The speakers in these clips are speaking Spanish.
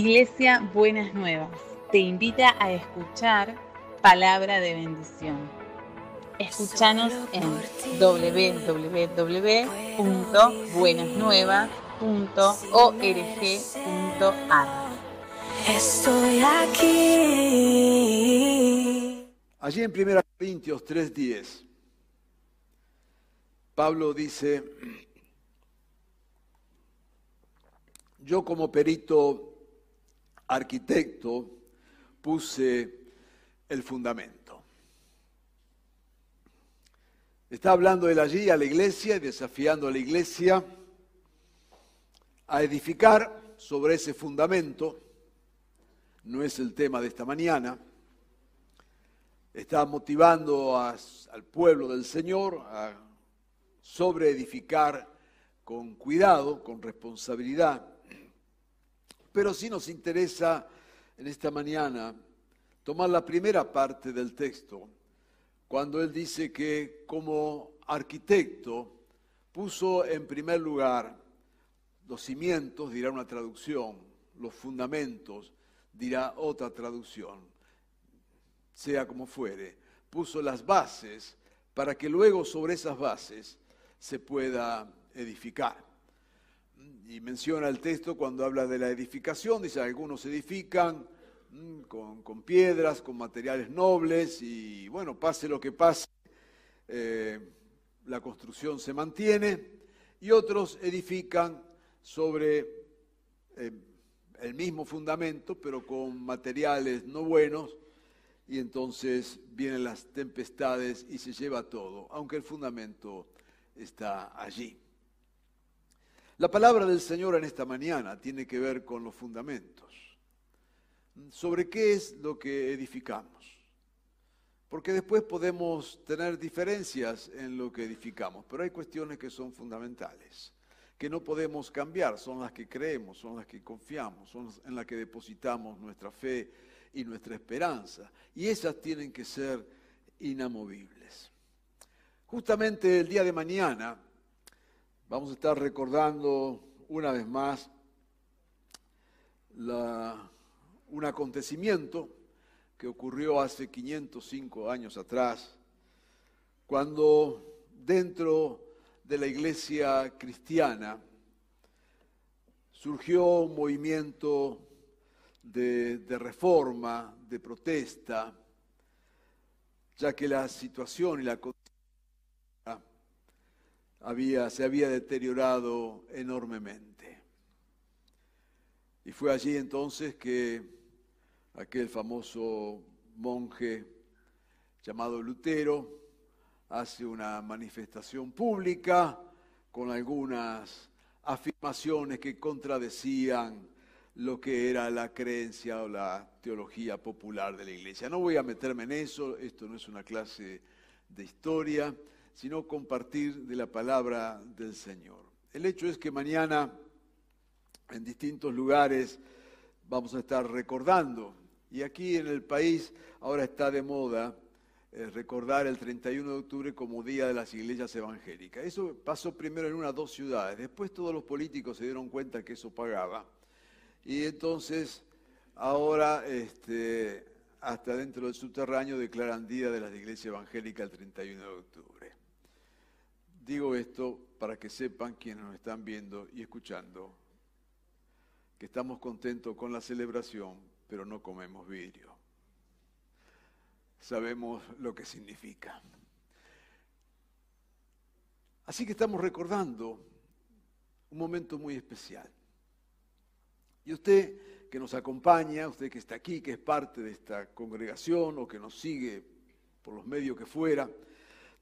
Iglesia Buenas Nuevas te invita a escuchar palabra de bendición. Escúchanos en www.buenasnuevas.org.ar. Estoy aquí. Allí en 1 Corintios 3:10, Pablo dice, yo como perito arquitecto puse el fundamento. Está hablando él allí a la iglesia y desafiando a la iglesia a edificar sobre ese fundamento. No es el tema de esta mañana. Está motivando al pueblo del Señor a sobreedificar con cuidado, con responsabilidad pero sí nos interesa en esta mañana tomar la primera parte del texto, cuando él dice que como arquitecto puso en primer lugar los cimientos, dirá una traducción, los fundamentos, dirá otra traducción, sea como fuere, puso las bases para que luego sobre esas bases se pueda edificar y menciona el texto cuando habla de la edificación, dice, algunos edifican mm, con, piedras, con materiales nobles, y bueno, pase lo que pase, eh, la construcción se mantiene, y otros edifican sobre eh, el mismo fundamento, pero con materiales no buenos, y entonces vienen las tempestades y se lleva todo, aunque el fundamento está allí. La palabra del Señor en esta mañana tiene que ver con los fundamentos. ¿Sobre qué es lo que edificamos? Porque después podemos tener diferencias en lo que edificamos, pero hay cuestiones que son fundamentales, que no podemos cambiar, son las que creemos, son las que confiamos, son en las que depositamos nuestra fe y nuestra esperanza. Y esas tienen que ser inamovibles. Justamente el día de mañana Vamos a estar recordando una vez más un acontecimiento que ocurrió hace 505 años atrás, cuando dentro de la iglesia cristiana surgió un movimiento de, reforma, de protesta, ya que la situación y la condición se había deteriorado enormemente. Y fue allí entonces que aquel famoso monje llamado Lutero hace una manifestación pública con algunas afirmaciones que contradecían lo que era la creencia o la teología popular de la iglesia. No voy a meterme en eso, esto no es una clase de historia, sino compartir de la palabra del Señor. El hecho es que mañana en distintos lugares vamos a estar recordando, y aquí en el país ahora está de moda eh, recordar el 31 de octubre como Día de las Iglesias Evangélicas. Eso pasó primero en unas dos ciudades, después todos los políticos se dieron cuenta que eso pagaba, y entonces ahora este, hasta dentro del subterráneo declaran Día de las Iglesias Evangélicas el 31 de octubre. Digo esto para que sepan quienes nos están viendo y escuchando que estamos contentos con la celebración, pero no comemos vidrio. Sabemos lo que significa. Así que estamos recordando un momento muy especial. Y usted que nos acompaña, usted que está aquí, que es parte de esta congregación o que nos sigue por los medios que fuera,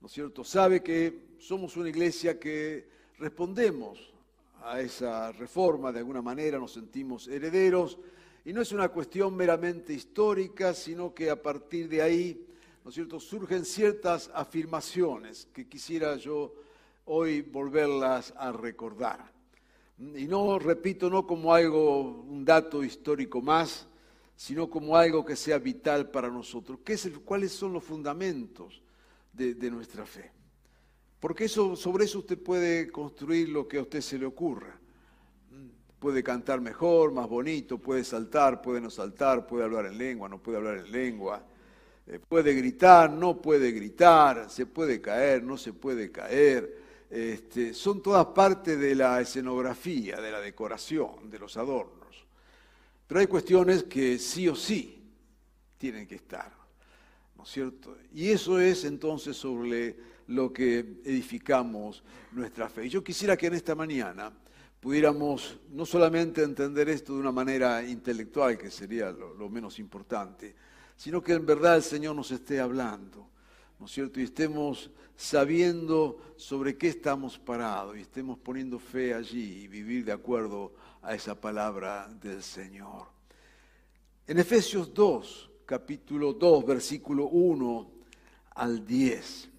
¿no es cierto? Sabe que somos una iglesia que respondemos a esa reforma de alguna manera, nos sentimos herederos, y no es una cuestión meramente histórica, sino que a partir de ahí, ¿no es cierto?, surgen ciertas afirmaciones que quisiera yo hoy volverlas a recordar. Y no, repito, no como algo, un dato histórico más, sino como algo que sea vital para nosotros. ¿Qué es ¿Cuáles son los fundamentos de, nuestra fe. Porque eso, sobre eso usted puede construir lo que a usted se le ocurra. puede cantar mejor, más bonito, puede saltar, puede no saltar, puede hablar en lengua, no puede hablar en lengua, eh, puede gritar, no puede gritar, se puede caer, no se puede caer. Este, son todas parte de la escenografía, de la decoración, de los adornos. Pero hay cuestiones que sí o sí tienen que estar, ¿no es cierto? Y eso es entonces sobre lo que edificamos nuestra fe. Y yo quisiera que en esta mañana pudiéramos no solamente entender esto de una manera intelectual, que sería lo, menos importante, sino que en verdad el Señor nos esté hablando, ¿no es cierto? Y estemos sabiendo sobre qué estamos parados y estemos poniendo fe allí y vivir de acuerdo a esa palabra del Señor. En Efesios 2, capítulo 2, versículo 1 al 10,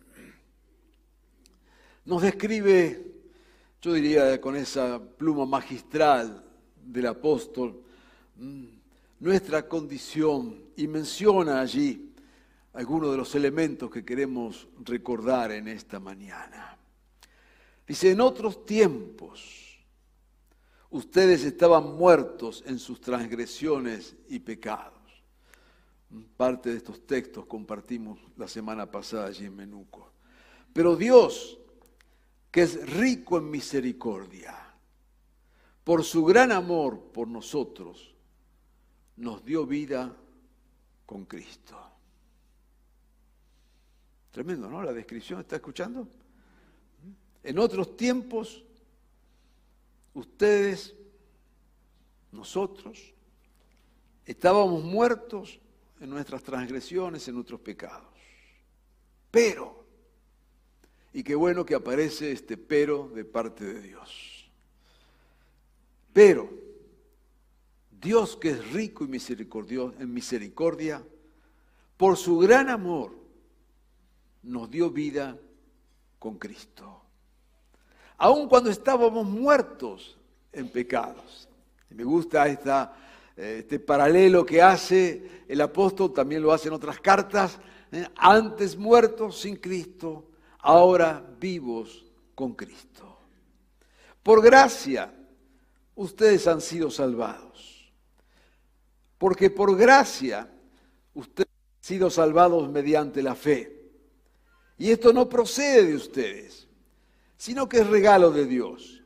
nos describe yo diría con esa pluma magistral del apóstol, mm, nuestra condición y menciona allí algunos de los elementos que queremos recordar en esta mañana. Dice, en otros tiempos ustedes estaban muertos en sus transgresiones y pecados. Parte de estos textos compartimos la semana pasada allí en Menuco. Pero Dios que es rico en misericordia, por su gran amor por nosotros, nos dio vida con Cristo. Tremendo, ¿no? La descripción, ¿está escuchando? En otros tiempos, ustedes, nosotros, estábamos muertos en nuestras transgresiones, en nuestros pecados. Pero y qué bueno que aparece este pero de parte de Dios. Pero Dios que es rico y misericordioso en misericordia, por su gran amor, nos dio vida con Cristo. Aun cuando estábamos muertos en pecados. me gusta esta, este paralelo que hace el apóstol, también lo hace en otras cartas, ¿eh? antes muertos sin Cristo, ahora vivos con Cristo. Por gracia, ustedes han sido salvados. Porque por gracia, ustedes han sido salvados mediante la fe. Y esto no procede de ustedes, sino que es regalo de Dios,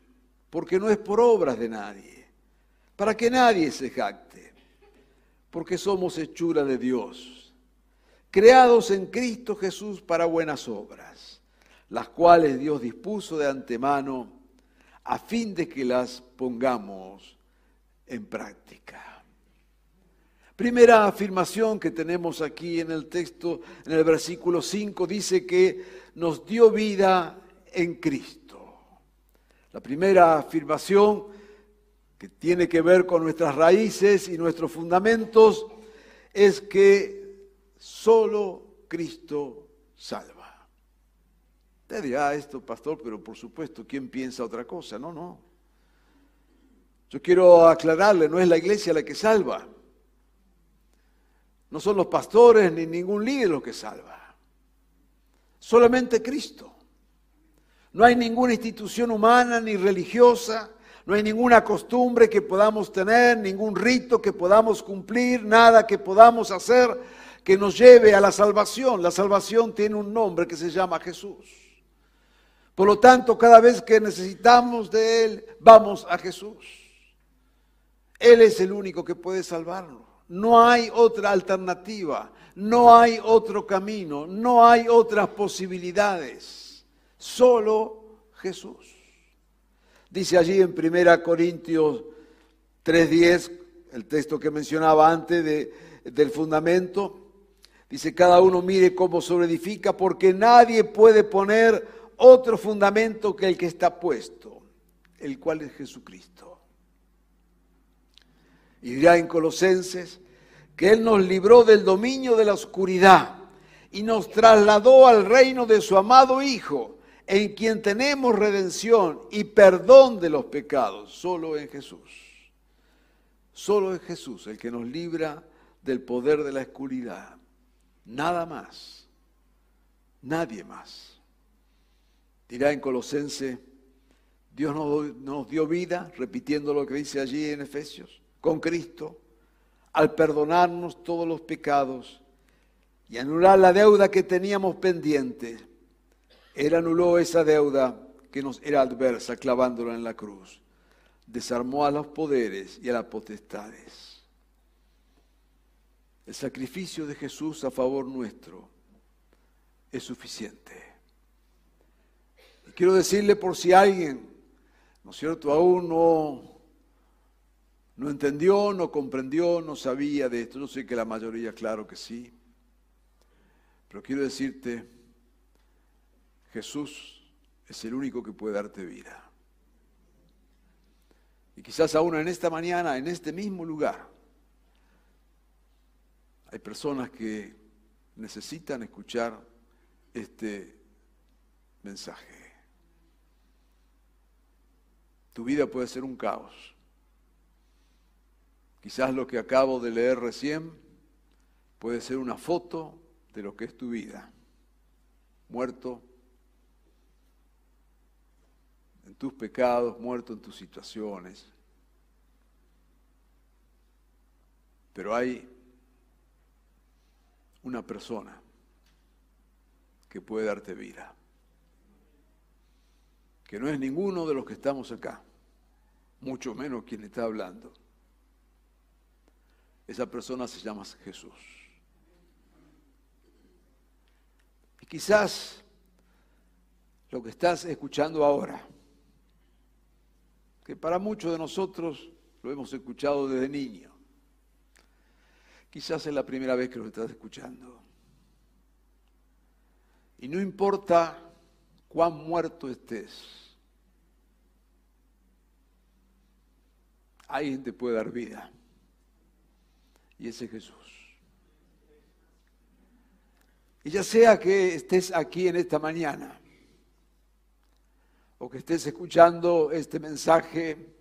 porque no es por obras de nadie, para que nadie se jacte, porque somos hechura de Dios, creados en Cristo Jesús para buenas obras las cuales Dios dispuso de antemano a fin de que las pongamos en práctica. Primera afirmación que tenemos aquí en el texto, en el versículo 5, dice que nos dio vida en Cristo. La primera afirmación que tiene que ver con nuestras raíces y nuestros fundamentos es que solo Cristo salva. Usted dirá ah, esto, pastor, pero por supuesto, ¿quién piensa otra cosa? No, no. Yo quiero aclararle, no es la iglesia la que salva. No son los pastores ni ningún líder los que salva. Solamente Cristo. No hay ninguna institución humana ni religiosa, no hay ninguna costumbre que podamos tener, ningún rito que podamos cumplir, nada que podamos hacer que nos lleve a la salvación. La salvación tiene un nombre que se llama Jesús. Por lo tanto, cada vez que necesitamos de Él, vamos a Jesús. Él es el único que puede salvarnos. No hay otra alternativa, no hay otro camino, no hay otras posibilidades. Solo Jesús. Dice allí en 1 Corintios 3:10, el texto que mencionaba antes del fundamento, dice, cada uno mire cómo sobreedifica, porque nadie puede poner otro fundamento que el que está puesto, el cual es Jesucristo. Y dirá en Colosenses que Él nos libró del dominio de la oscuridad y nos trasladó al reino de su amado Hijo, en quien tenemos redención y perdón de los pecados, solo en Jesús. Solo en Jesús, el que nos libra del poder de la oscuridad. Nada más. Nadie más dirá en Colosense Dios nos, nos dio vida, repitiendo lo que dice allí en Efesios, con Cristo, al perdonarnos todos los pecados y anular la deuda que teníamos pendiente. Él anuló esa deuda que nos era adversa clavándola en la cruz. Desarmó a los poderes y a las potestades. El sacrificio de Jesús a favor nuestro es suficiente. Y quiero decirle por si alguien, ¿no es cierto?, aún no, no entendió, no comprendió, no sabía de esto. Yo sé que la mayoría, claro que sí. Pero quiero decirte, Jesús es el único que puede darte vida. Y quizás aún en esta mañana, en este mismo lugar, hay personas que necesitan escuchar este mensaje. Tu vida puede ser un caos. Quizás lo que acabo de leer recién puede ser una foto de lo que es tu vida. Muerto en tus pecados, muerto en tus situaciones. Pero hay una persona que puede darte vida, que no es ninguno de los que estamos acá, mucho menos quien está hablando. Esa persona se llama Jesús. Y quizás lo que estás escuchando ahora, que para muchos de nosotros lo hemos escuchado desde niño, Quizás es la primera vez que lo estás escuchando. Y no importa cuán muerto estés, alguien te puede dar vida. Y ese es Jesús. Y ya sea que estés aquí en esta mañana o que estés escuchando este mensaje,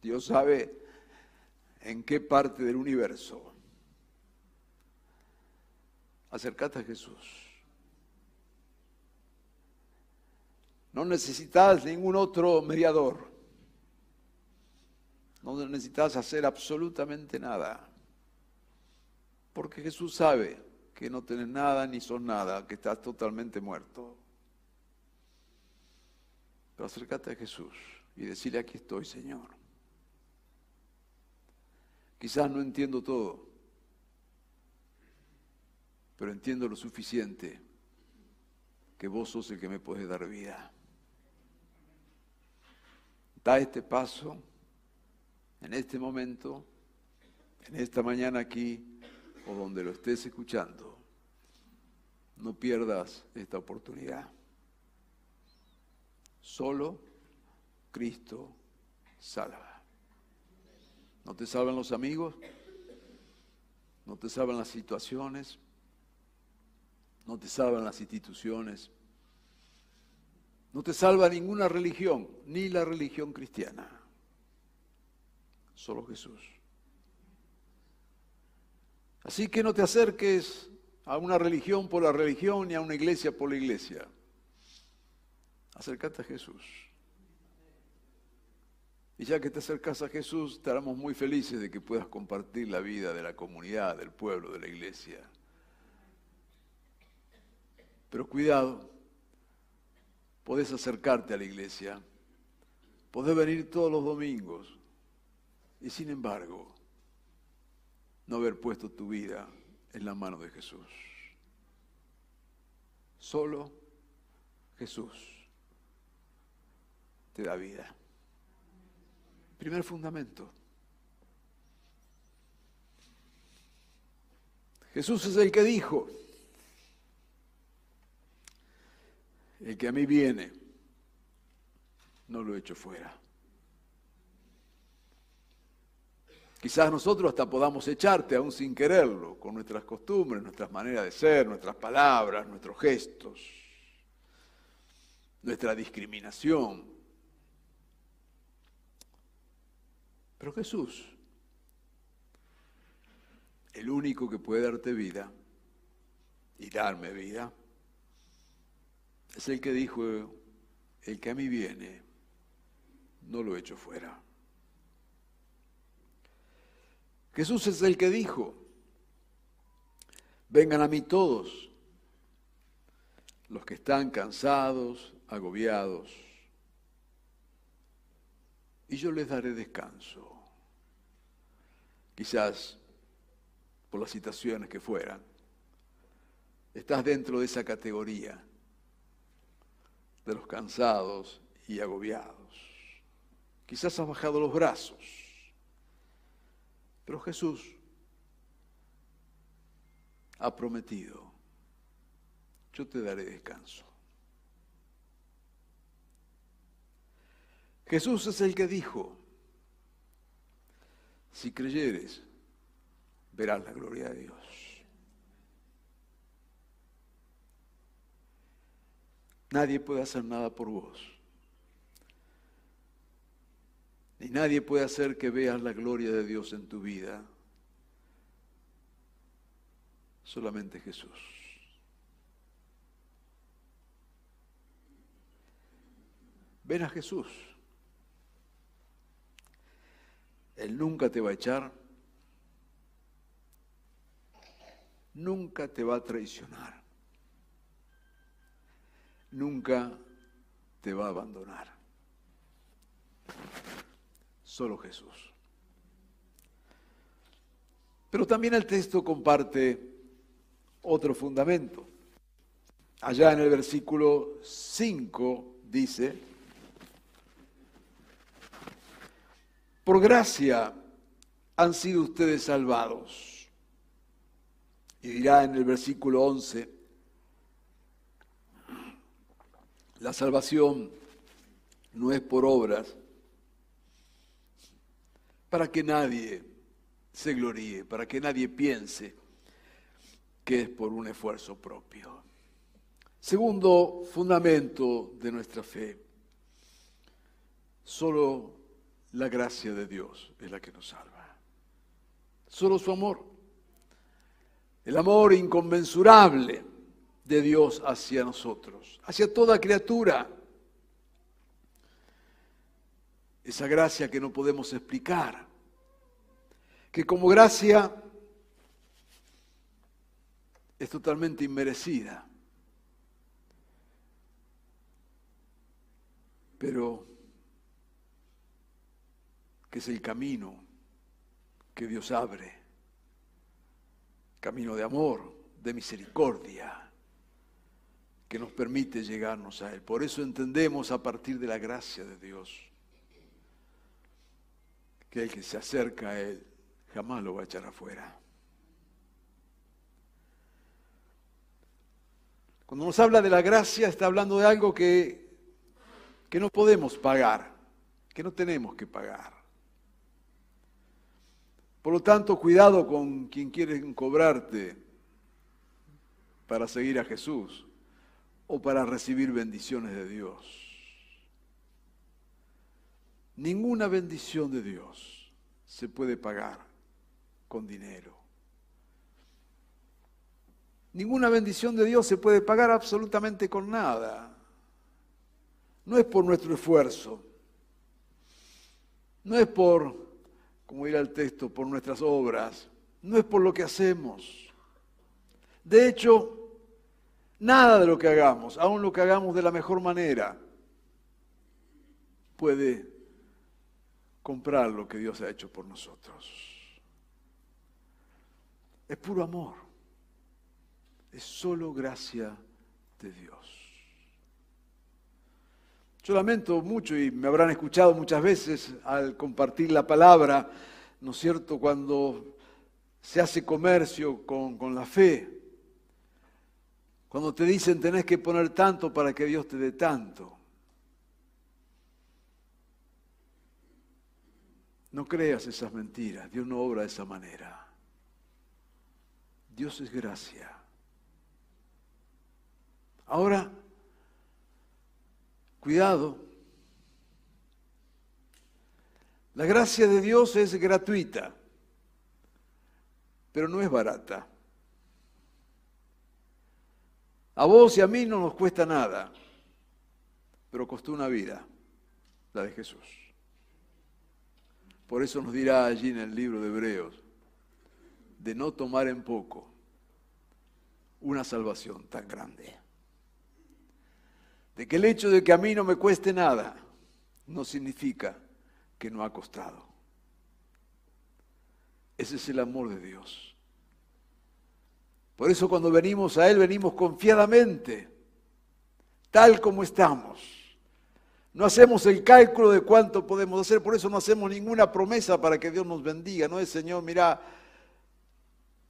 Dios sabe en qué parte del universo acércate a Jesús. No necesitas ningún otro mediador. No necesitas hacer absolutamente nada. Porque Jesús sabe que no tenés nada ni son nada, que estás totalmente muerto. Pero acércate a Jesús y decirle, aquí estoy, Señor. Quizás no entiendo todo pero entiendo lo suficiente que vos sos el que me puedes dar vida. Da este paso en este momento, en esta mañana aquí o donde lo estés escuchando. No pierdas esta oportunidad. Solo Cristo salva. No te salvan los amigos, no te salvan las situaciones, no te salvan las instituciones, no te salva ninguna religión, ni la religión cristiana, solo Jesús. Así que no te acerques a una religión por la religión ni a una iglesia por la iglesia. Acércate a Jesús. Y ya que te acercas a Jesús, estaremos muy felices de que puedas compartir la vida de la comunidad, del pueblo, de la iglesia. Pero cuidado, podés acercarte a la iglesia, podés venir todos los domingos y sin embargo no haber puesto tu vida en la mano de Jesús. Solo Jesús te da vida. Primer fundamento. Jesús es el que dijo, El que a mí viene, no lo echo fuera. Quizás nosotros hasta podamos echarte aún sin quererlo, con nuestras costumbres, nuestras maneras de ser, nuestras palabras, nuestros gestos, nuestra discriminación. Pero Jesús, el único que puede darte vida y darme vida, es el que dijo, el que a mí viene, no lo echo fuera. Jesús es el que dijo, vengan a mí todos los que están cansados, agobiados, y yo les daré descanso. Quizás por las situaciones que fueran, estás dentro de esa categoría de los cansados y agobiados. Quizás has bajado los brazos, pero Jesús ha prometido, yo te daré descanso. Jesús es el que dijo, si creyeres, verás la gloria de Dios. Nadie puede hacer nada por vos. Ni nadie puede hacer que veas la gloria de Dios en tu vida. Solamente Jesús. Ven a Jesús. Él nunca te va a echar, nunca te va a traicionar, nunca te va a abandonar. Solo Jesús. Pero también el texto comparte otro fundamento. Allá en el versículo 5 dice, Por gracia han sido ustedes salvados. Y dirá en el versículo 11, la salvación no es por obras, para que nadie se gloríe, para que nadie piense que es por un esfuerzo propio. Segundo fundamento de nuestra fe, solo la gracia de Dios es la que nos salva. Solo su amor. El amor inconmensurable de Dios hacia nosotros, hacia toda criatura. Esa gracia que no podemos explicar, que como gracia es totalmente inmerecida. Pero que es el camino que Dios abre, camino de amor, de misericordia, que nos permite llegarnos a Él. Por eso entendemos a partir de la gracia de Dios que el que se acerca a Él jamás lo va a echar afuera. Cuando nos habla de la gracia está hablando de algo que, que no podemos pagar, que no tenemos que pagar. Por lo tanto, cuidado con quien quiere cobrarte para seguir a Jesús o para recibir bendiciones de Dios. Ninguna bendición de Dios se puede pagar con dinero. Ninguna bendición de Dios se puede pagar absolutamente con nada. No es por nuestro esfuerzo. No es por como irá el texto, por nuestras obras, no es por lo que hacemos. De hecho, nada de lo que hagamos, aun lo que hagamos de la mejor manera, puede comprar lo que Dios ha hecho por nosotros. Es puro amor. Es solo gracia de Dios. Yo lamento mucho y me habrán escuchado muchas veces al compartir la palabra, ¿no es cierto?, cuando se hace comercio con, con la fe, cuando te dicen tenés que poner tanto para que Dios te dé tanto. No creas esas mentiras, Dios no obra de esa manera. Dios es gracia. Ahora, Cuidado. La gracia de Dios es gratuita, pero no es barata. A vos y a mí no nos cuesta nada, pero costó una vida, la de Jesús. Por eso nos dirá allí en el libro de Hebreos, de no tomar en poco una salvación tan grande. Que el hecho de que a mí no me cueste nada no significa que no ha costado. Ese es el amor de Dios. Por eso cuando venimos a Él venimos confiadamente, tal como estamos. No hacemos el cálculo de cuánto podemos hacer, por eso no hacemos ninguna promesa para que Dios nos bendiga. No es, Señor, mira,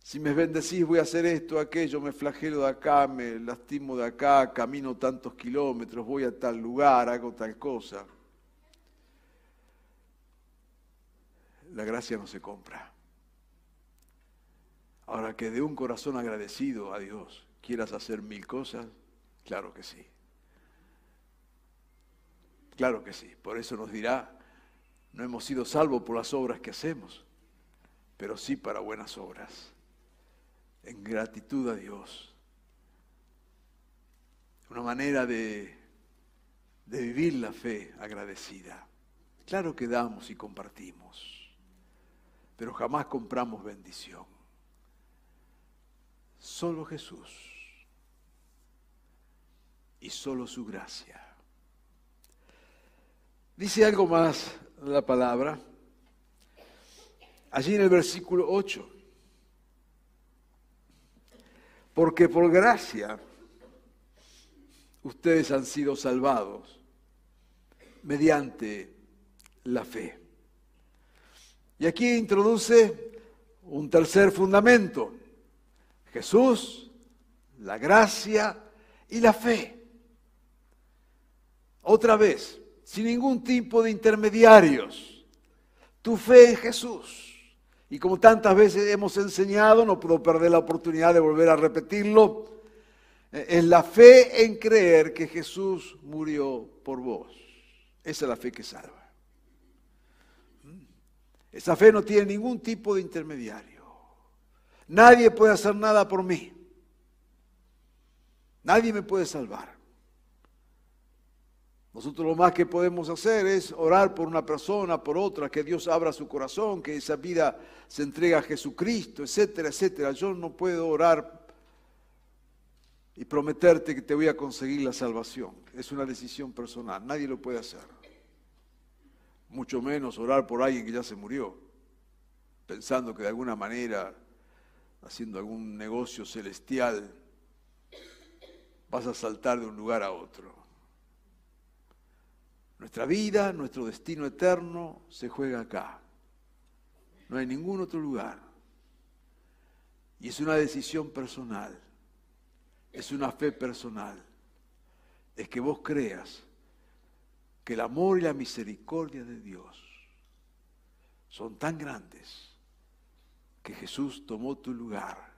si me bendecís voy a hacer esto, aquello, me flagelo de acá, me lastimo de acá, camino tantos kilómetros, voy a tal lugar, hago tal cosa. La gracia no se compra. Ahora que de un corazón agradecido a Dios quieras hacer mil cosas, claro que sí. Claro que sí. Por eso nos dirá, no hemos sido salvos por las obras que hacemos, pero sí para buenas obras. En gratitud a Dios. Una manera de, de vivir la fe agradecida. Claro que damos y compartimos, pero jamás compramos bendición. Solo Jesús y solo su gracia. Dice algo más la palabra. Allí en el versículo 8. Porque por gracia ustedes han sido salvados mediante la fe. Y aquí introduce un tercer fundamento. Jesús, la gracia y la fe. Otra vez, sin ningún tipo de intermediarios. Tu fe en Jesús. Y como tantas veces hemos enseñado, no puedo perder la oportunidad de volver a repetirlo, eh, es la fe en creer que Jesús murió por vos. Esa es la fe que salva. ¿Mm? Esa fe no tiene ningún tipo de intermediario. Nadie puede hacer nada por mí. Nadie me puede salvar. Nosotros lo más que podemos hacer es orar por una persona, por otra, que Dios abra su corazón, que esa vida se entregue a Jesucristo, etcétera, etcétera. Yo no puedo orar y prometerte que te voy a conseguir la salvación. Es una decisión personal, nadie lo puede hacer. Mucho menos orar por alguien que ya se murió, pensando que de alguna manera, haciendo algún negocio celestial, vas a saltar de un lugar a otro. Nuestra vida, nuestro destino eterno se juega acá. No hay ningún otro lugar. Y es una decisión personal. Es una fe personal. Es que vos creas que el amor y la misericordia de Dios son tan grandes que Jesús tomó tu lugar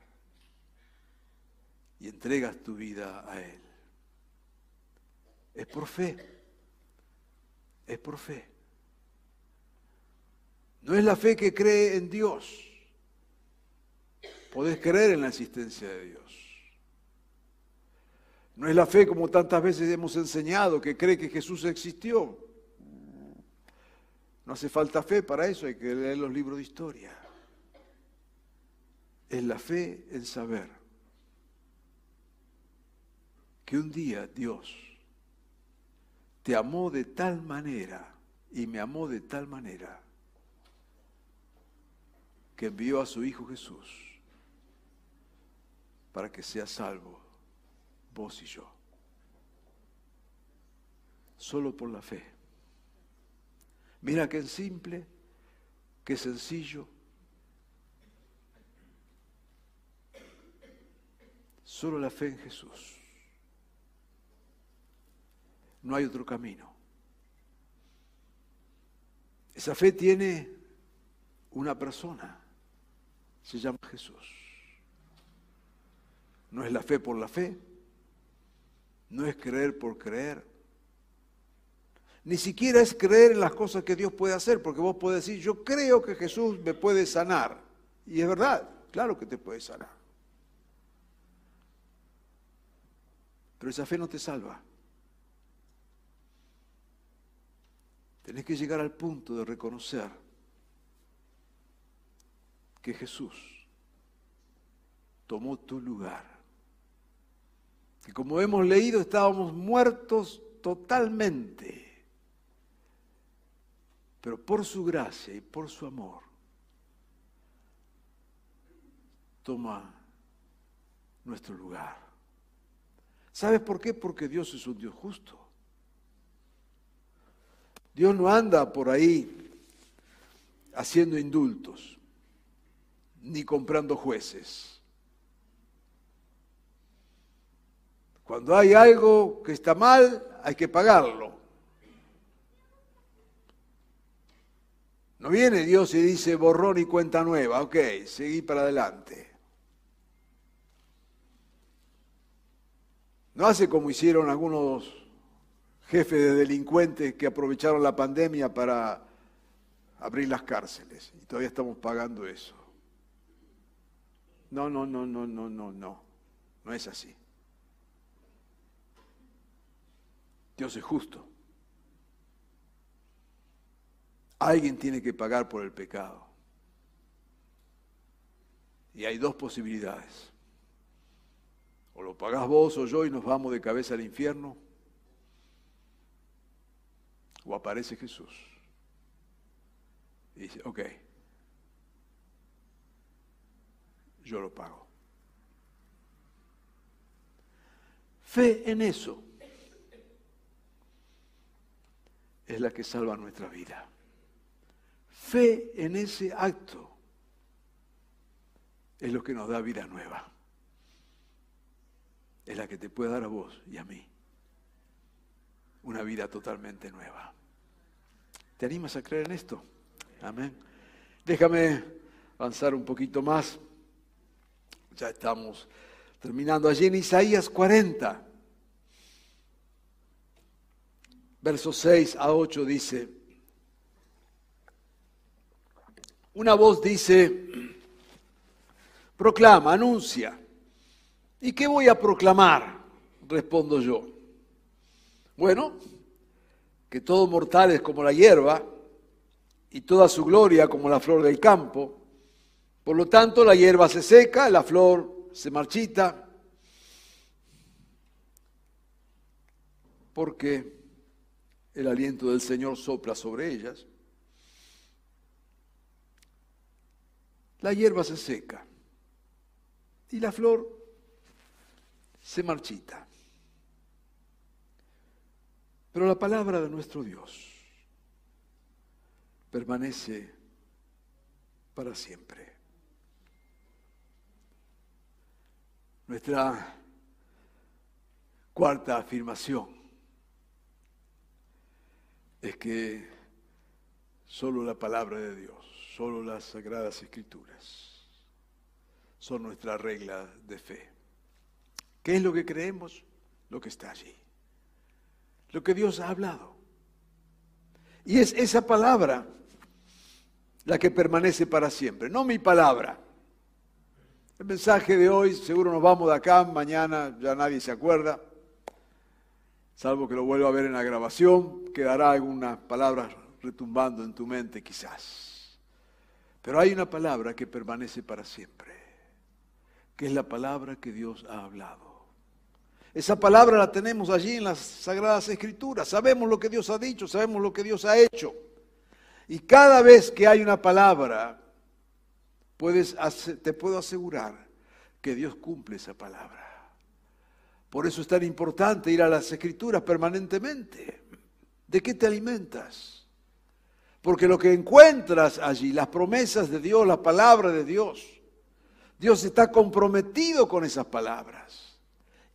y entregas tu vida a Él. Es por fe es por fe. No es la fe que cree en Dios. Podés creer en la existencia de Dios. No es la fe como tantas veces hemos enseñado, que cree que Jesús existió. No hace falta fe para eso, hay que leer los libros de historia. Es la fe en saber que un día Dios te amó de tal manera y me amó de tal manera que envió a su Hijo Jesús para que sea salvo vos y yo. Solo por la fe. Mira qué simple, qué sencillo. Solo la fe en Jesús. No hay otro camino. Esa fe tiene una persona, se llama Jesús. No es la fe por la fe, no es creer por creer, ni siquiera es creer en las cosas que Dios puede hacer, porque vos podés decir, yo creo que Jesús me puede sanar. Y es verdad, claro que te puede sanar. Pero esa fe no te salva. Tenés que llegar al punto de reconocer que Jesús tomó tu lugar. Que como hemos leído estábamos muertos totalmente, pero por su gracia y por su amor, toma nuestro lugar. ¿Sabes por qué? Porque Dios es un Dios justo. Dios no anda por ahí haciendo indultos, ni comprando jueces. Cuando hay algo que está mal, hay que pagarlo. No viene Dios y dice borrón y cuenta nueva, ok, seguí para adelante. No hace como hicieron algunos jefes de delincuentes que aprovecharon la pandemia para abrir las cárceles y todavía estamos pagando eso. No, no, no, no, no, no, no. No es así. Dios es justo. Alguien tiene que pagar por el pecado. Y hay dos posibilidades. O lo pagás vos o yo y nos vamos de cabeza al infierno. O aparece Jesús. Y dice, ok, yo lo pago. Fe en eso es la que salva nuestra vida. Fe en ese acto es lo que nos da vida nueva. Es la que te puede dar a vos y a mí una vida totalmente nueva. ¿Te animas a creer en esto? Amén. Déjame avanzar un poquito más. Ya estamos terminando allí en Isaías 40. Versos 6 a 8 dice, una voz dice, proclama, anuncia. ¿Y qué voy a proclamar? Respondo yo. Bueno, que todo mortal es como la hierba y toda su gloria como la flor del campo. Por lo tanto, la hierba se seca, la flor se marchita, porque el aliento del Señor sopla sobre ellas. La hierba se seca y la flor se marchita. Pero la palabra de nuestro Dios permanece para siempre. Nuestra cuarta afirmación es que solo la palabra de Dios, solo las sagradas escrituras son nuestra regla de fe. ¿Qué es lo que creemos? Lo que está allí. Lo que Dios ha hablado. Y es esa palabra la que permanece para siempre, no mi palabra. El mensaje de hoy, seguro nos vamos de acá, mañana ya nadie se acuerda, salvo que lo vuelva a ver en la grabación, quedará alguna palabra retumbando en tu mente quizás. Pero hay una palabra que permanece para siempre, que es la palabra que Dios ha hablado. Esa palabra la tenemos allí en las Sagradas Escrituras. Sabemos lo que Dios ha dicho, sabemos lo que Dios ha hecho. Y cada vez que hay una palabra, puedes, te puedo asegurar que Dios cumple esa palabra. Por eso es tan importante ir a las escrituras permanentemente. ¿De qué te alimentas? Porque lo que encuentras allí, las promesas de Dios, la palabra de Dios, Dios está comprometido con esas palabras.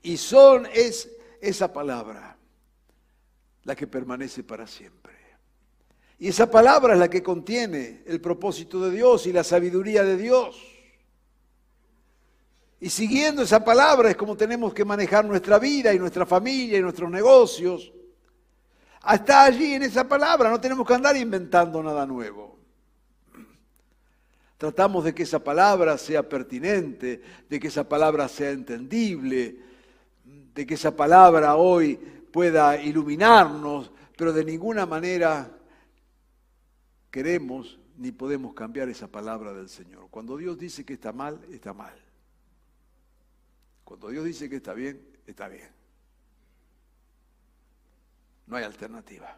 Y son es esa palabra la que permanece para siempre. Y esa palabra es la que contiene el propósito de Dios y la sabiduría de Dios. Y siguiendo esa palabra es como tenemos que manejar nuestra vida y nuestra familia y nuestros negocios. Está allí en esa palabra, no tenemos que andar inventando nada nuevo. Tratamos de que esa palabra sea pertinente, de que esa palabra sea entendible, de que esa palabra hoy pueda iluminarnos, pero de ninguna manera queremos ni podemos cambiar esa palabra del Señor. Cuando Dios dice que está mal, está mal. Cuando Dios dice que está bien, está bien. No hay alternativa.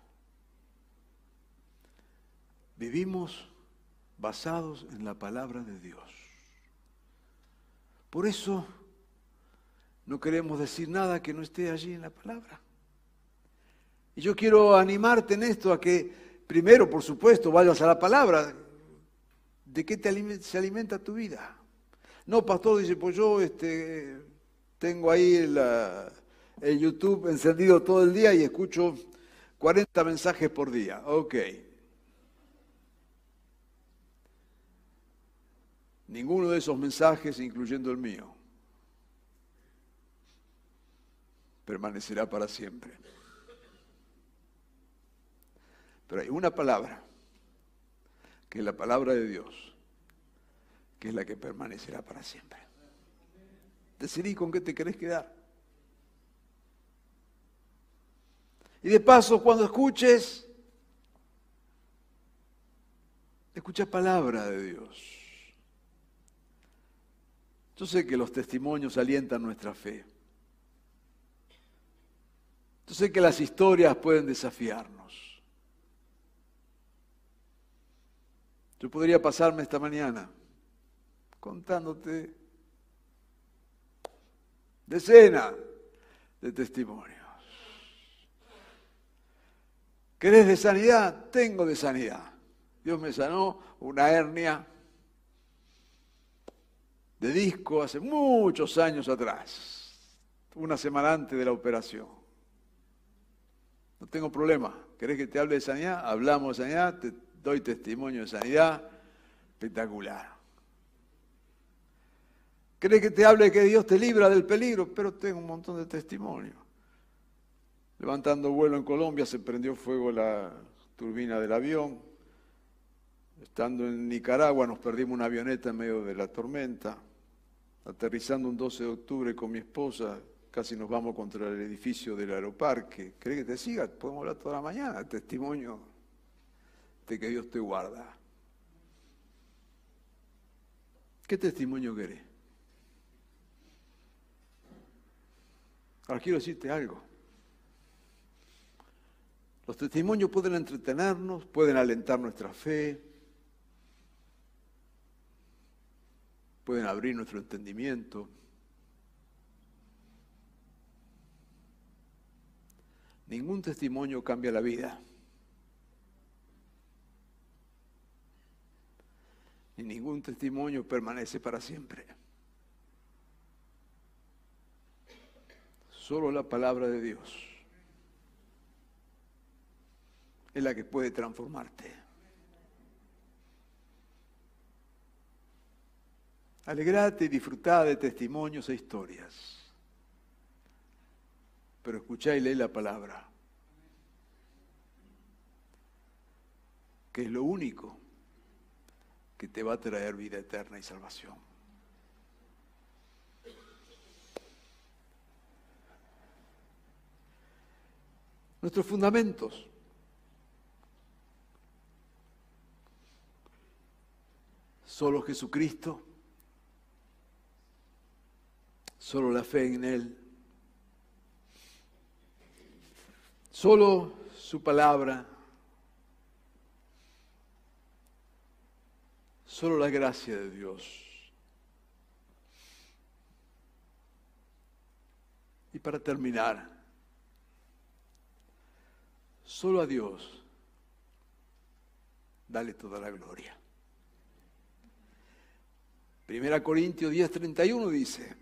Vivimos basados en la palabra de Dios. Por eso no queremos decir nada que no esté allí en la palabra. Y yo quiero animarte en esto a que primero, por supuesto, vayas a la palabra. ¿De qué te se alimenta tu vida? No, pastor, dice, pues yo este, tengo ahí el YouTube encendido todo el día y escucho 40 mensajes por día. Ok. Ninguno de esos mensajes, incluyendo el mío, permanecerá para siempre. Pero hay una palabra, que es la palabra de Dios, que es la que permanecerá para siempre. Decidí con qué te querés quedar. Y de paso, cuando escuches, escucha palabra de Dios. Yo sé que los testimonios alientan nuestra fe. Yo sé que las historias pueden desafiarnos. Yo podría pasarme esta mañana contándote decenas de testimonios. ¿Querés de sanidad? Tengo de sanidad. Dios me sanó una hernia de disco hace muchos años atrás, una semana antes de la operación. No tengo problema. ¿Querés que te hable de sanidad? Hablamos de sanidad, te doy testimonio de sanidad. Espectacular. ¿Querés que te hable que Dios te libra del peligro? Pero tengo un montón de testimonios. Levantando vuelo en Colombia se prendió fuego la turbina del avión. Estando en Nicaragua nos perdimos una avioneta en medio de la tormenta aterrizando un 12 de octubre con mi esposa, casi nos vamos contra el edificio del aeroparque. ¿Cree que te siga? Podemos hablar toda la mañana, testimonio de que Dios te guarda. ¿Qué testimonio querés? Ahora quiero decirte algo. Los testimonios pueden entretenernos, pueden alentar nuestra fe, pueden abrir nuestro entendimiento. Ningún testimonio cambia la vida. Ni ningún testimonio permanece para siempre. Solo la palabra de Dios es la que puede transformarte. Alegrate y disfrutá de testimonios e historias. Pero escuchá y lee la palabra, que es lo único que te va a traer vida eterna y salvación. Nuestros fundamentos. Solo Jesucristo solo la fe en Él, solo su palabra, solo la gracia de Dios. Y para terminar, solo a Dios dale toda la gloria. Primera Corintios 10:31 dice,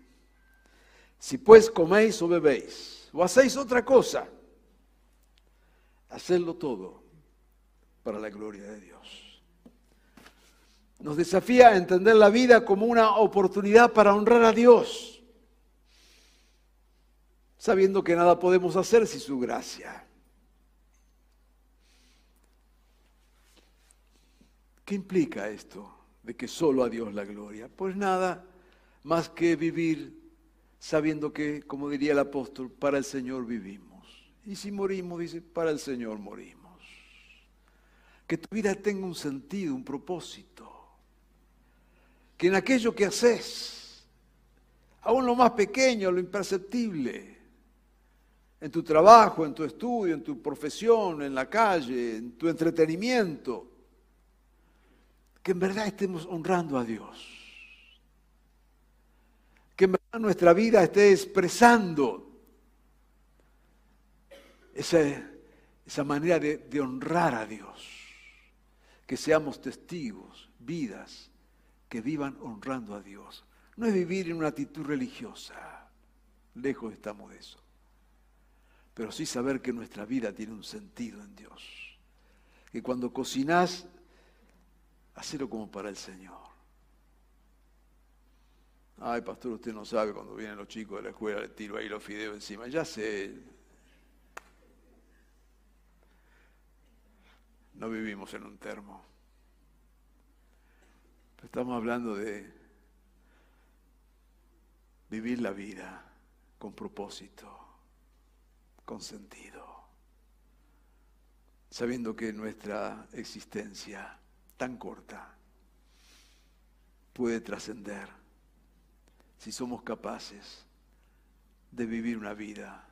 si pues coméis o bebéis, o hacéis otra cosa, hacedlo todo para la gloria de Dios. Nos desafía a entender la vida como una oportunidad para honrar a Dios, sabiendo que nada podemos hacer sin su gracia. ¿Qué implica esto de que solo a Dios la gloria? Pues nada más que vivir sabiendo que, como diría el apóstol, para el Señor vivimos. Y si morimos, dice, para el Señor morimos. que tu vida tenga un sentido, un propósito. Que en aquello que haces, aún lo más pequeño, lo imperceptible, en tu trabajo, en tu estudio, en tu profesión, en la calle, en tu entretenimiento, que en verdad estemos honrando a Dios. Que en verdad nuestra vida esté expresando esa, esa manera de, de honrar a Dios. Que seamos testigos, vidas que vivan honrando a Dios. No es vivir en una actitud religiosa. Lejos estamos de eso pero sí saber que nuestra vida tiene un sentido en Dios. Que cuando cocinás, hacelo como para el Señor. Ay, pastor, usted no sabe cuando vienen los chicos de la escuela, le tiro ahí los fideos encima. Ya sé. No vivimos en un termo. Estamos hablando de vivir la vida con propósito con sentido, sabiendo que nuestra existencia tan corta puede trascender si somos capaces de vivir una vida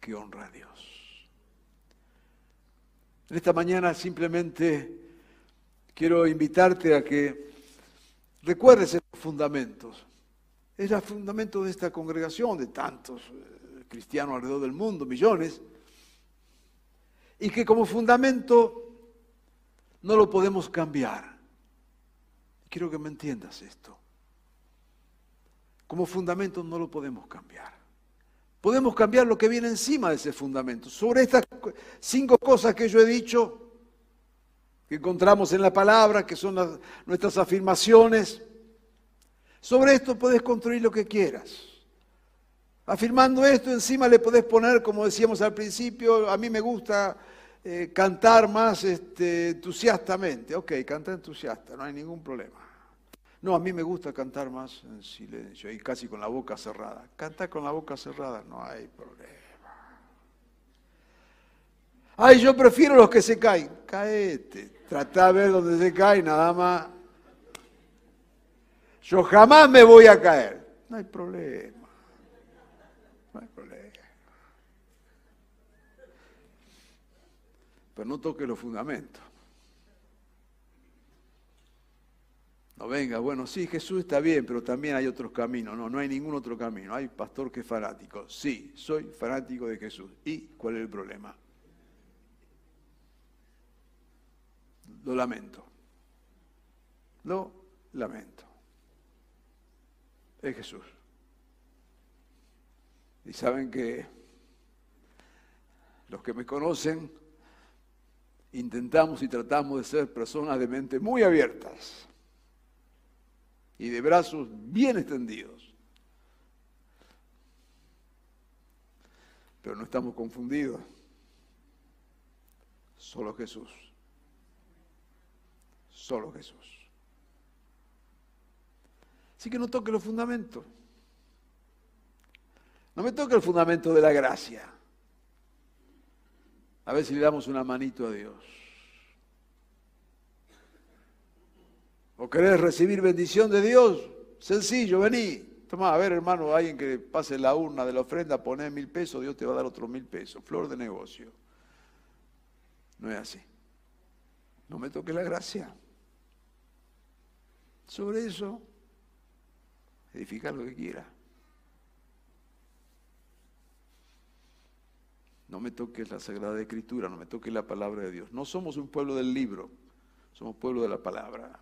que honra a Dios. En esta mañana simplemente quiero invitarte a que recuerdes esos fundamentos. Es el fundamento de esta congregación, de tantos cristianos alrededor del mundo, millones, y que como fundamento no lo podemos cambiar. Quiero que me entiendas esto. Como fundamento no lo podemos cambiar. Podemos cambiar lo que viene encima de ese fundamento. Sobre estas cinco cosas que yo he dicho, que encontramos en la palabra, que son nuestras afirmaciones, sobre esto puedes construir lo que quieras. Afirmando esto, encima le podés poner, como decíamos al principio, a mí me gusta eh, cantar más este, entusiastamente. Ok, canta entusiasta, no hay ningún problema. No, a mí me gusta cantar más en silencio y casi con la boca cerrada. Canta con la boca cerrada, no hay problema. Ay, yo prefiero los que se caen. Caete. Trata de ver dónde se cae, nada más. Yo jamás me voy a caer. No hay problema. No hay problema. Pero no toque los fundamentos. No venga, bueno, sí, Jesús está bien, pero también hay otros caminos. No, no hay ningún otro camino. Hay pastor que es fanático. Sí, soy fanático de Jesús. ¿Y cuál es el problema? Lo lamento. Lo lamento. Es Jesús. Y saben que los que me conocen intentamos y tratamos de ser personas de mente muy abiertas y de brazos bien extendidos. Pero no estamos confundidos. Solo Jesús. Solo Jesús. Así que no toque los fundamentos. No me toca el fundamento de la gracia. A ver si le damos una manito a Dios. ¿O querés recibir bendición de Dios? Sencillo, vení. Toma, a ver, hermano, alguien que pase la urna de la ofrenda, pone mil pesos, Dios te va a dar otros mil pesos. Flor de negocio. No es así. No me toque la gracia. Sobre eso, edificar lo que quiera. No me toques la Sagrada Escritura, no me toques la palabra de Dios. No somos un pueblo del libro, somos pueblo de la palabra.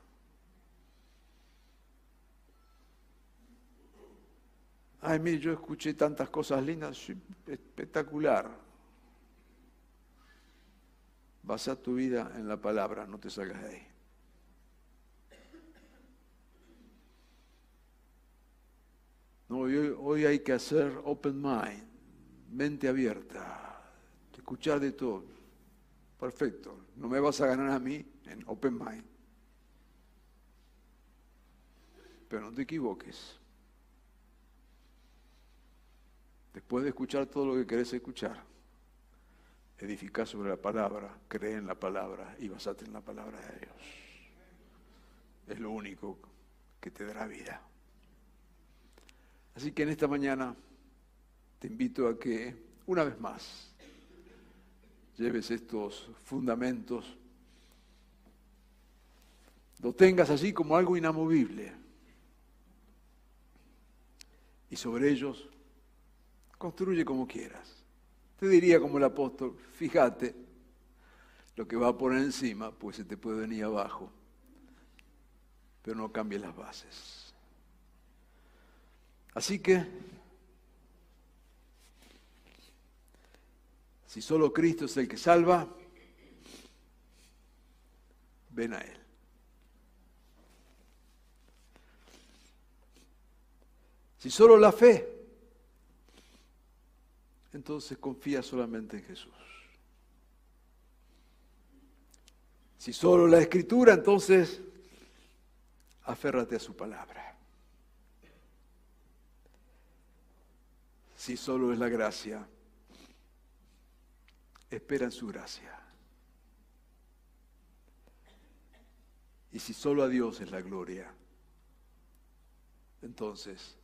Ay, mire, yo escuché tantas cosas lindas, espectacular. Basa tu vida en la palabra, no te salgas de ahí. No, hoy, hoy hay que hacer open mind, mente abierta escuchar de todo. Perfecto, no me vas a ganar a mí en Open Mind. Pero no te equivoques. Después de escuchar todo lo que querés escuchar, edificar sobre la palabra, cree en la palabra y basate en la palabra de Dios. Es lo único que te dará vida. Así que en esta mañana te invito a que, una vez más, lleves estos fundamentos, lo tengas así como algo inamovible y sobre ellos construye como quieras. Te diría como el apóstol, fíjate lo que va a poner encima, pues se te puede venir abajo, pero no cambies las bases. Así que, si solo Cristo es el que salva, ven a Él. Si solo la fe, entonces confía solamente en Jesús. Si solo la escritura, entonces aférrate a su palabra. Si solo es la gracia, espera en su gracia. Y si solo a Dios es la gloria, entonces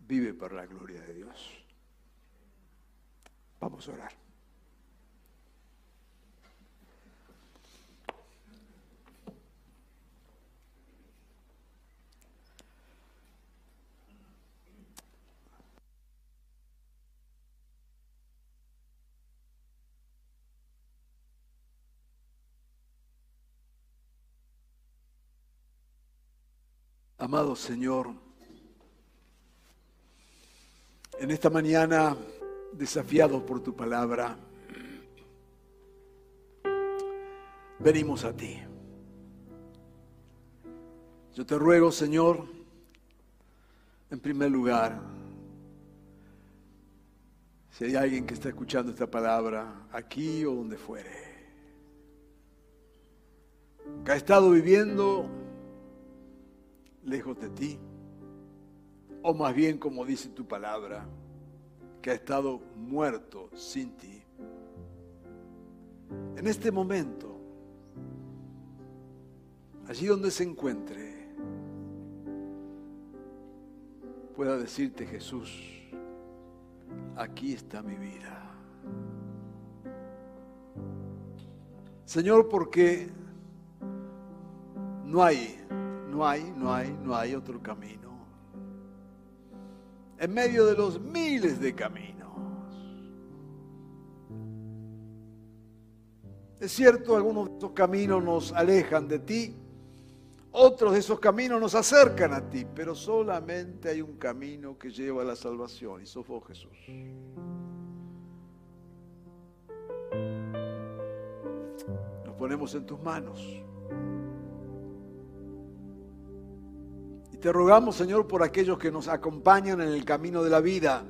vive para la gloria de Dios. Vamos a orar. Amado Señor, en esta mañana, desafiados por tu palabra, venimos a ti. Yo te ruego, Señor, en primer lugar, si hay alguien que está escuchando esta palabra, aquí o donde fuere, que ha estado viviendo lejos de ti, o más bien como dice tu palabra, que ha estado muerto sin ti. En este momento, allí donde se encuentre, pueda decirte Jesús, aquí está mi vida. Señor, porque no hay, no hay, no hay, no hay otro camino en medio de los miles de caminos. Es cierto, algunos de esos caminos nos alejan de ti, otros de esos caminos nos acercan a ti, pero solamente hay un camino que lleva a la salvación y sos vos Jesús. Nos ponemos en tus manos. Te rogamos, Señor, por aquellos que nos acompañan en el camino de la vida,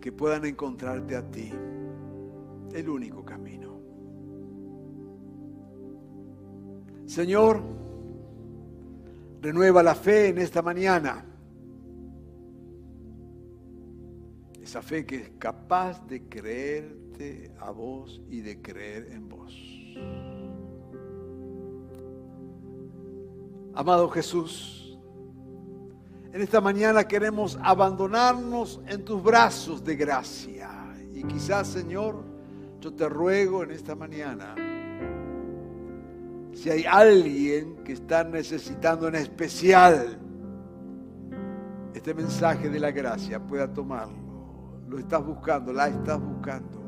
que puedan encontrarte a ti, el único camino. Señor, renueva la fe en esta mañana. Esa fe que es capaz de creerte a vos y de creer en vos. Amado Jesús, en esta mañana queremos abandonarnos en tus brazos de gracia. Y quizás, Señor, yo te ruego en esta mañana, si hay alguien que está necesitando en especial este mensaje de la gracia, pueda tomarlo. Lo estás buscando, la estás buscando.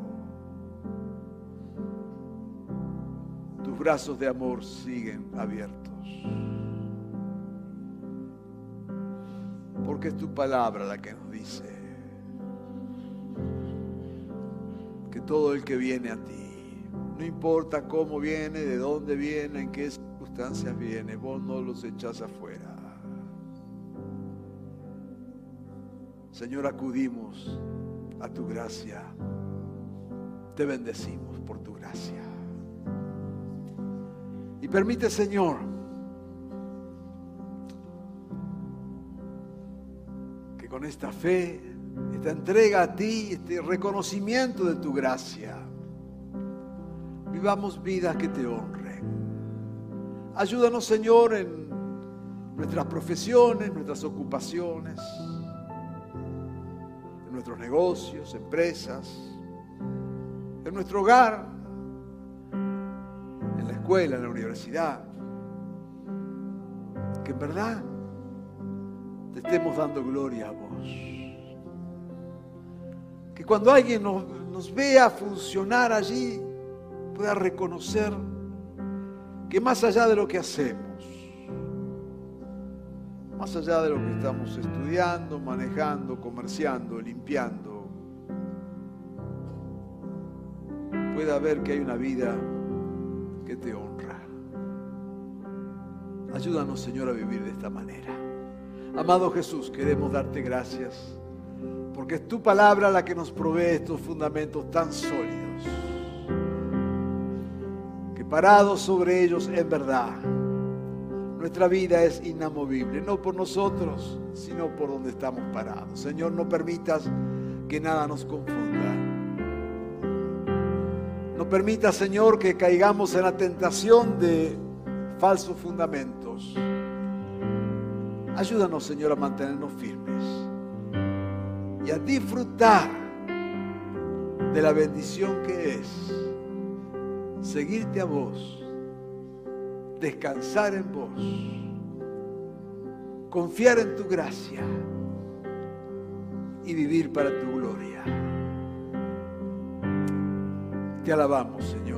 Tus brazos de amor siguen abiertos. Porque es tu palabra la que nos dice que todo el que viene a ti, no importa cómo viene, de dónde viene, en qué circunstancias viene, vos no los echas afuera. Señor, acudimos a tu gracia. Te bendecimos por tu gracia. Y permite, Señor, con esta fe esta entrega a ti, este reconocimiento de tu gracia. Vivamos vidas que te honren. Ayúdanos, Señor, en nuestras profesiones, nuestras ocupaciones, en nuestros negocios, empresas, en nuestro hogar, en la escuela, en la universidad. Que en verdad te estemos dando gloria a vos. Que cuando alguien nos vea funcionar allí, pueda reconocer que más allá de lo que hacemos, más allá de lo que estamos estudiando, manejando, comerciando, limpiando, pueda ver que hay una vida que te honra. Ayúdanos, Señor, a vivir de esta manera. Amado Jesús, queremos darte gracias porque es tu palabra la que nos provee estos fundamentos tan sólidos, que parados sobre ellos en verdad, nuestra vida es inamovible, no por nosotros, sino por donde estamos parados. Señor, no permitas que nada nos confunda. No permitas, Señor, que caigamos en la tentación de falsos fundamentos. Ayúdanos, Señor, a mantenernos firmes y a disfrutar de la bendición que es seguirte a vos, descansar en vos, confiar en tu gracia y vivir para tu gloria. Te alabamos, Señor.